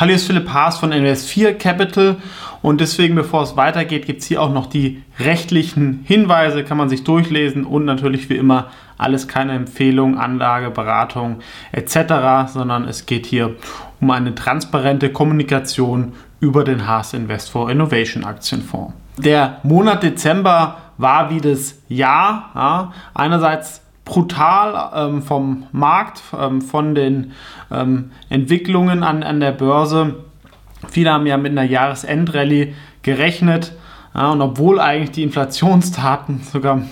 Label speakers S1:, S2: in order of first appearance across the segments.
S1: Hallo, ist Philipp Haas von Invest4 Capital und deswegen, bevor es weitergeht, gibt es hier auch noch die rechtlichen Hinweise, kann man sich durchlesen und natürlich wie immer alles keine Empfehlung, Anlage, Beratung etc., sondern es geht hier um eine transparente Kommunikation über den Haas Invest for Innovation Aktienfonds. Der Monat Dezember war wie das Jahr. Ja, einerseits brutal ähm, vom Markt, ähm, von den ähm, Entwicklungen an, an der Börse. Viele haben ja mit einer Jahresendrallye gerechnet. Ja, und obwohl eigentlich die Inflationsdaten sogar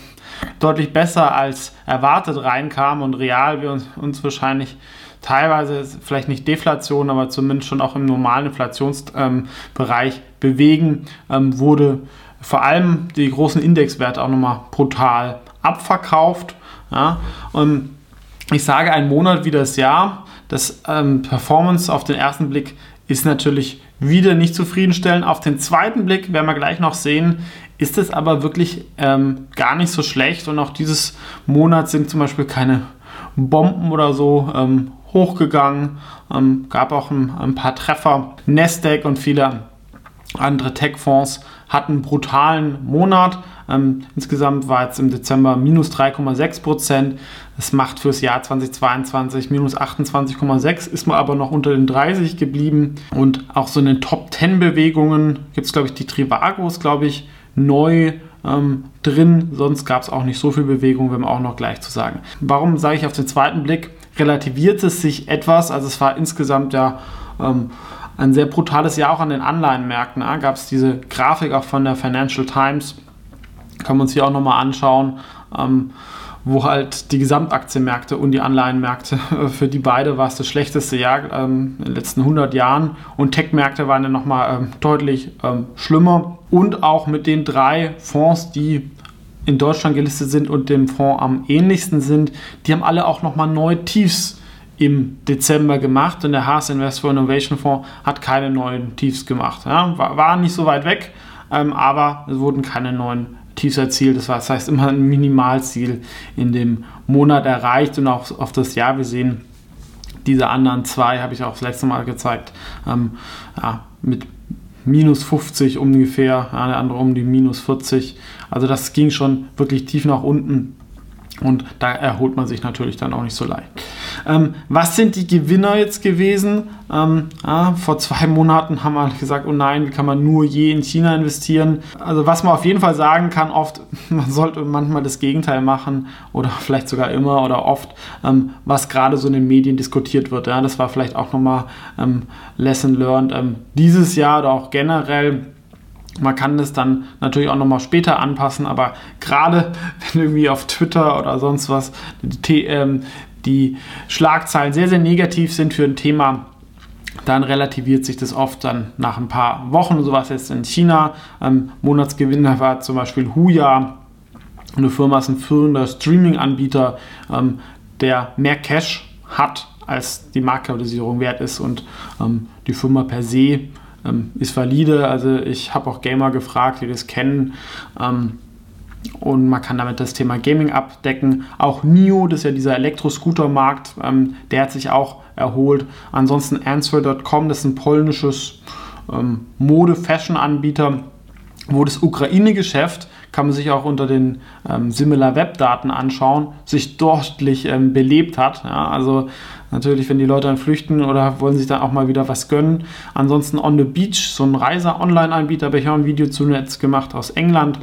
S1: deutlich besser als erwartet reinkamen und real wir uns, uns wahrscheinlich teilweise vielleicht nicht Deflation, aber zumindest schon auch im normalen Inflationsbereich ähm, bewegen, ähm, wurde vor allem die großen Indexwerte auch nochmal brutal abverkauft. Ja? Und ich sage ein Monat wie das Jahr. Das ähm, Performance auf den ersten Blick ist natürlich wieder nicht zufriedenstellend. Auf den zweiten Blick werden wir gleich noch sehen, ist es aber wirklich ähm, gar nicht so schlecht. Und auch dieses Monat sind zum Beispiel keine Bomben oder so ähm, hochgegangen. Ähm, gab auch ein, ein, paar Treffer. Nasdaq und viele andere Tech-Fonds hatten einen brutalen Monat. Ähm, insgesamt war jetzt im Dezember minus 3,6 Prozent. Das macht fürs Jahr 2022 minus 28,6, ist man aber noch unter den 30 geblieben. Und auch so in den Top 10 Bewegungen gibt es, glaube ich, die Trivagos, glaube ich, neu ähm, drin. Sonst gab es auch nicht so viel Bewegung, wenn wir auch noch gleich zu sagen. Warum sage ich auf den zweiten Blick, relativiert es sich etwas? Also es war insgesamt ja ähm, ein sehr brutales Jahr auch an den Anleihenmärkten. Da gab es diese Grafik auch von der Financial Times. Können wir uns hier auch nochmal anschauen, ähm, wo halt die Gesamtaktienmärkte und die Anleihenmärkte, für die beide war es das schlechteste Jahr ähm, in den letzten 100 Jahren. Und Tech-Märkte waren dann nochmal ähm, deutlich ähm, schlimmer. Und auch mit den drei Fonds, die in Deutschland gelistet sind und dem Fonds am ähnlichsten sind, die haben alle auch nochmal neue Tiefs im Dezember gemacht und der Haas Invest for Innovation Fonds hat keine neuen Tiefs gemacht. Ja, war, war nicht so weit weg, ähm, aber es wurden keine neuen tiefster Ziel. Das, war, das heißt immer ein Minimalziel in dem Monat erreicht und auch auf das Jahr. Wir sehen diese anderen zwei, habe ich auch das letzte Mal gezeigt, ähm, ja, mit minus 50 ungefähr, ja, der andere um die minus 40. Also das ging schon wirklich tief nach unten. Und da erholt man sich natürlich dann auch nicht so leicht. Ähm, was sind die Gewinner jetzt gewesen? Ähm, ja, vor zwei Monaten haben wir gesagt, oh nein, wie kann man nur je in China investieren? Also was man auf jeden Fall sagen kann, oft, man sollte manchmal das Gegenteil machen oder vielleicht sogar immer oder oft, ähm, was gerade so in den Medien diskutiert wird. Ja, das war vielleicht auch nochmal ähm, Lesson Learned ähm, dieses Jahr oder auch generell man kann das dann natürlich auch nochmal später anpassen, aber gerade wenn irgendwie auf Twitter oder sonst was die, ähm, die Schlagzeilen sehr, sehr negativ sind für ein Thema, dann relativiert sich das oft dann nach ein paar Wochen. So was jetzt in China. Ähm, Monatsgewinner war zum Beispiel Huya. Eine Firma ist ein führender Streaming-Anbieter, ähm, der mehr Cash hat, als die Marktkapitalisierung wert ist. Und ähm, die Firma per se ähm, ist valide. Also ich habe auch Gamer gefragt, die das kennen. Ähm, und man kann damit das Thema Gaming abdecken. Auch NIO, das ist ja dieser Elektroscooter-Markt, ähm, der hat sich auch erholt. Ansonsten Answer.com, das ist ein polnisches ähm, Mode-Fashion-Anbieter, wo das Ukraine-Geschäft, kann man sich auch unter den ähm, Similar Web-Daten anschauen, sich deutlich ähm, belebt hat. Ja, also natürlich, wenn die Leute dann flüchten oder wollen sich dann auch mal wieder was gönnen. Ansonsten On the Beach, so ein Reiser-Online-Anbieter, habe ich auch ein Video zu Netz gemacht aus England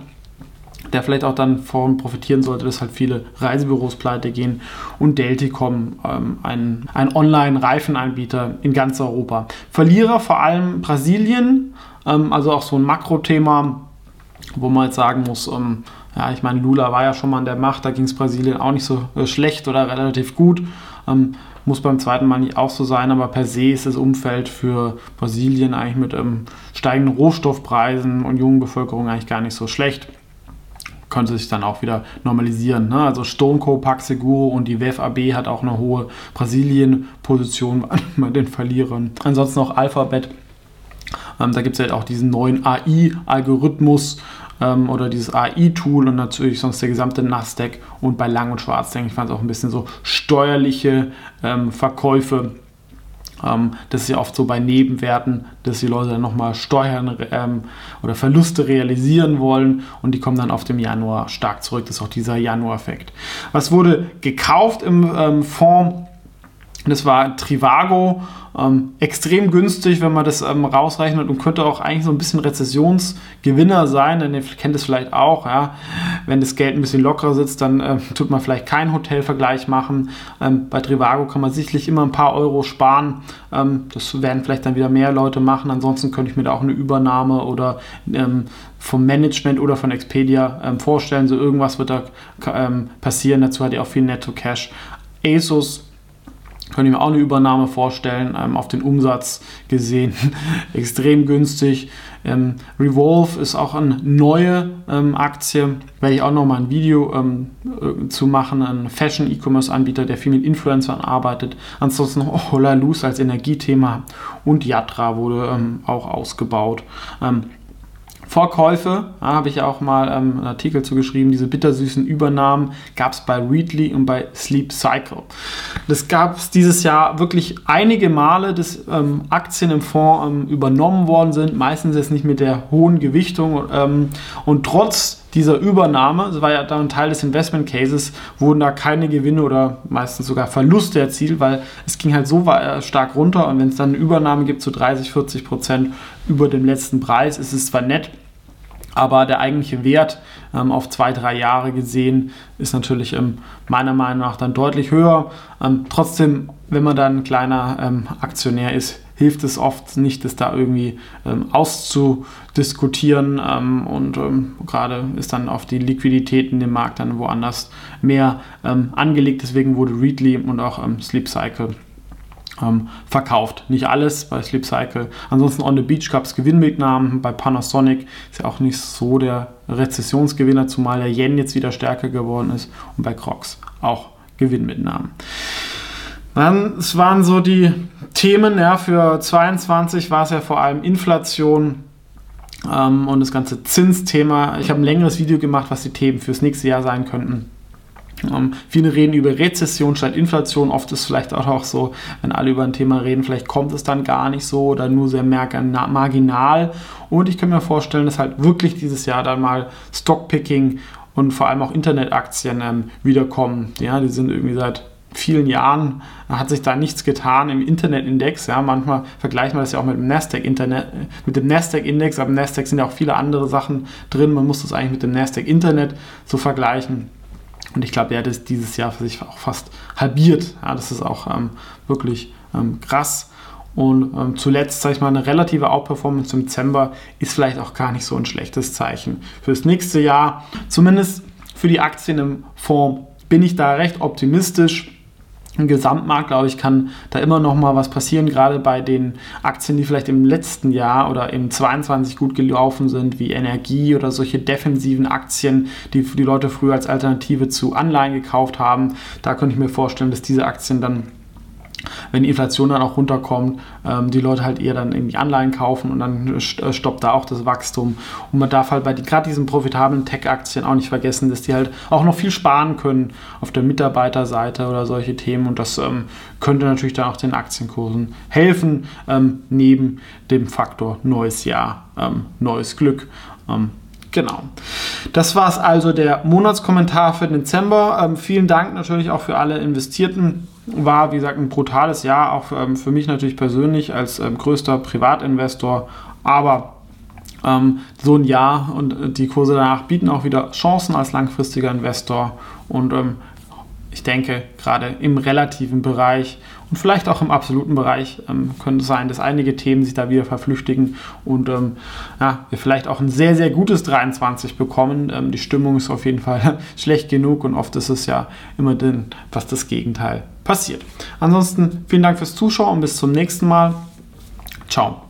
S1: der vielleicht auch dann davon profitieren sollte, dass halt viele Reisebüros pleite gehen und Delticom, ähm, ein, ein Online-Reifenanbieter in ganz Europa. Verlierer vor allem Brasilien, ähm, also auch so ein Makrothema, wo man jetzt sagen muss, ähm, ja, ich meine, Lula war ja schon mal an der Macht, da ging es Brasilien auch nicht so äh, schlecht oder relativ gut. Ähm, muss beim zweiten Mal nicht auch so sein, aber per se ist das Umfeld für Brasilien eigentlich mit ähm, steigenden Rohstoffpreisen und jungen Bevölkerung eigentlich gar nicht so schlecht könnte sich dann auch wieder normalisieren. Ne? Also Stoneko, Paxeguro und die WFAB hat auch eine hohe Brasilien-Position bei den Verlierern. Ansonsten noch Alphabet. Ähm, da gibt es halt auch diesen neuen AI-Algorithmus ähm, oder dieses AI-Tool und natürlich sonst der gesamte Nasdaq und bei Lang und Schwarz, denke ich, fand es auch ein bisschen so steuerliche ähm, Verkäufe Ähm, das ist ja oft so bei Nebenwerten, dass die Leute dann nochmal Steuern ähm, oder Verluste realisieren wollen und die kommen dann auf dem Januar stark zurück. Das ist auch dieser Januar-Effekt. Was wurde gekauft im ähm, Fonds? Das war Trivago ähm, extrem günstig, wenn man das ähm, rausrechnet und könnte auch eigentlich so ein bisschen Rezessionsgewinner sein, denn ihr kennt es vielleicht auch, ja, wenn das Geld ein bisschen lockerer sitzt, dann äh, tut man vielleicht keinen Hotelvergleich machen. Ähm, bei Trivago kann man sicherlich immer ein paar Euro sparen. Ähm, das werden vielleicht dann wieder mehr Leute machen. Ansonsten könnte ich mir da auch eine Übernahme oder ähm, vom Management oder von Expedia ähm, vorstellen. So irgendwas wird da passieren. Dazu hat er auch viel Netto-Cash. ASUS könnte ich mir auch eine Übernahme vorstellen, ähm, auf den Umsatz gesehen. Extrem günstig. Ähm, Revolve ist auch eine neue ähm, Aktie. Werde ich auch noch mal ein Video ähm, äh, zu machen. Ein Fashion-E-Commerce-Anbieter, der viel mit Influencern arbeitet. Ansonsten noch Hola Luz als Energiethema und Yatra wurde ähm, auch ausgebaut. Vorkäufe, da habe ich auch mal ähm, einen Artikel zu geschrieben, diese bittersüßen Übernahmen gab es bei Readly und bei Sleep Cycle. Das gab es dieses Jahr wirklich einige Male, dass ähm, Aktien im Fonds ähm, übernommen worden sind, meistens jetzt nicht mit der hohen Gewichtung ähm, und trotz dieser Übernahme, das war ja dann Teil des Investment Cases, wurden da keine Gewinne oder meistens sogar Verluste erzielt, weil es ging halt so stark runter und wenn es dann eine Übernahme gibt zu 30, 40 Prozent über dem letzten Preis, ist es zwar nett, aber der eigentliche Wert ähm, auf zwei, drei Jahre gesehen ist natürlich ähm, meiner Meinung nach dann deutlich höher. Ähm, trotzdem, wenn man dann ein kleiner ähm, Aktionär ist, hilft es oft nicht, das da irgendwie ähm, auszudiskutieren ähm, und gerade ist dann auf die Liquidität in dem Markt dann woanders mehr angelegt. Deswegen wurde Readly und auch Sleep Cycle ähm, verkauft. Nicht alles bei Sleep Cycle. Ansonsten On the Beach gab es Gewinnmitnahmen. Bei Panasonic ist ja auch nicht so der Rezessionsgewinner, zumal der Yen jetzt wieder stärker geworden ist. Und bei Crocs auch Gewinnmitnahmen. Dann, es waren so die Themen, ja, für 22 war es ja vor allem Inflation ähm, und das ganze Zinsthema. Ich habe ein längeres Video gemacht, was die Themen fürs nächste Jahr sein könnten. Ähm, viele reden über Rezession statt Inflation. Oft ist es vielleicht auch so, wenn alle über ein Thema reden, vielleicht kommt es dann gar nicht so oder nur sehr marginal. Und ich kann mir vorstellen, dass halt wirklich dieses Jahr dann mal Stockpicking und vor allem auch Internetaktien ähm, wiederkommen. Ja, die sind irgendwie seit vielen Jahren hat sich da nichts getan im Internetindex. Ja, manchmal vergleichen wir das ja auch mit dem Nasdaq Internet, mit dem Nasdaq Index, aber im Nasdaq sind ja auch viele andere Sachen drin. Man muss das eigentlich mit dem Nasdaq Internet so vergleichen. Und ich glaube, er hat es dieses Jahr für sich auch fast halbiert. Ja, das ist auch ähm, wirklich ähm, krass. Und ähm, zuletzt, sage ich mal, eine relative Outperformance im Dezember ist vielleicht auch gar nicht so ein schlechtes Zeichen. Fürs nächste Jahr, zumindest für die Aktien im Fonds, bin ich da recht optimistisch im Gesamtmarkt, glaube ich, kann da immer noch mal was passieren, gerade bei den Aktien, die vielleicht im letzten Jahr oder im 22 gut gelaufen sind, wie Energie oder solche defensiven Aktien, die die Leute früher als Alternative zu Anleihen gekauft haben. Da könnte ich mir vorstellen, dass diese Aktien dann wenn die Inflation dann auch runterkommt, ähm, die Leute halt eher dann in die Anleihen kaufen und dann äh, stoppt da auch das Wachstum. Und man darf halt bei die, gerade diesen profitablen Tech-Aktien auch nicht vergessen, dass die halt auch noch viel sparen können auf der Mitarbeiterseite oder solche Themen und das ähm, könnte natürlich dann auch den Aktienkursen helfen, ähm, neben dem Faktor neues Jahr, ähm, neues Glück. Genau. Das war es also der Monatskommentar für den Dezember. Ähm, vielen Dank natürlich auch für alle Investierten. War, wie gesagt, ein brutales Jahr, auch ähm, für mich natürlich persönlich als ähm, größter Privatinvestor. Aber ähm, so ein Jahr und äh, die Kurse danach bieten auch wieder Chancen als langfristiger Investor. Und ähm, ich denke, gerade im relativen Bereich und vielleicht auch im absoluten Bereich ähm, könnte es sein, dass einige Themen sich da wieder verflüchtigen und ähm, ja, wir vielleicht auch ein sehr, sehr gutes 23 bekommen. Ähm, die Stimmung ist auf jeden Fall schlecht genug und oft ist es ja immer den, was das Gegenteil passiert. Ansonsten vielen Dank fürs Zuschauen und bis zum nächsten Mal. Ciao.